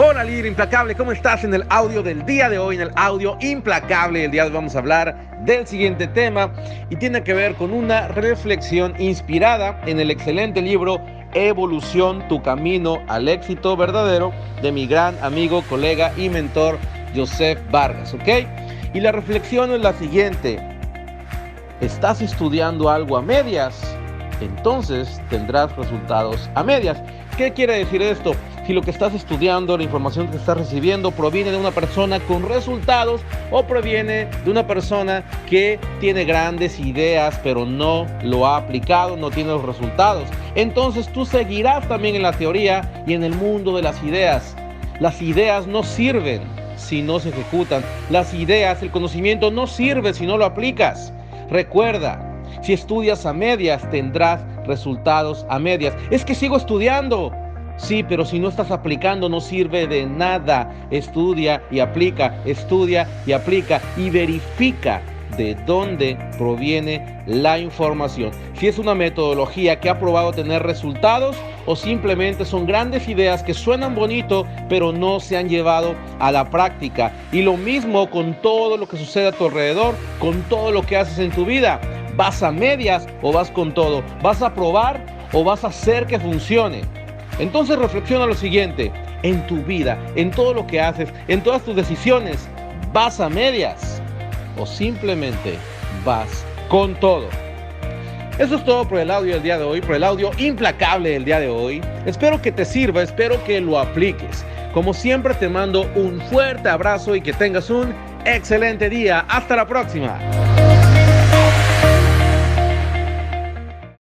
Hola líder implacable, ¿cómo estás en el audio del día de hoy? En el audio implacable del día de hoy vamos a hablar del siguiente tema y tiene que ver con una reflexión inspirada en el excelente libro Evolución, tu camino al éxito verdadero de mi gran amigo, colega y mentor Joseph Vargas, ¿ok? Y la reflexión es la siguiente, ¿estás estudiando algo a medias? Entonces tendrás resultados a medias. ¿Qué quiere decir esto? Si lo que estás estudiando, la información que estás recibiendo proviene de una persona con resultados o proviene de una persona que tiene grandes ideas pero no lo ha aplicado, no tiene los resultados. Entonces tú seguirás también en la teoría y en el mundo de las ideas. Las ideas no sirven si no se ejecutan. Las ideas, el conocimiento no sirve si no lo aplicas. Recuerda, si estudias a medias tendrás resultados a medias. Es que sigo estudiando. Sí, pero si no estás aplicando no sirve de nada. Estudia y aplica, estudia y aplica y verifica de dónde proviene la información. Si es una metodología que ha probado tener resultados o simplemente son grandes ideas que suenan bonito pero no se han llevado a la práctica. Y lo mismo con todo lo que sucede a tu alrededor, con todo lo que haces en tu vida. ¿Vas a medias o vas con todo? ¿Vas a probar o vas a hacer que funcione? Entonces reflexiona lo siguiente, en tu vida, en todo lo que haces, en todas tus decisiones, ¿vas a medias o simplemente vas con todo? Eso es todo por el audio del día de hoy, por el audio implacable del día de hoy. Espero que te sirva, espero que lo apliques. Como siempre te mando un fuerte abrazo y que tengas un excelente día. Hasta la próxima.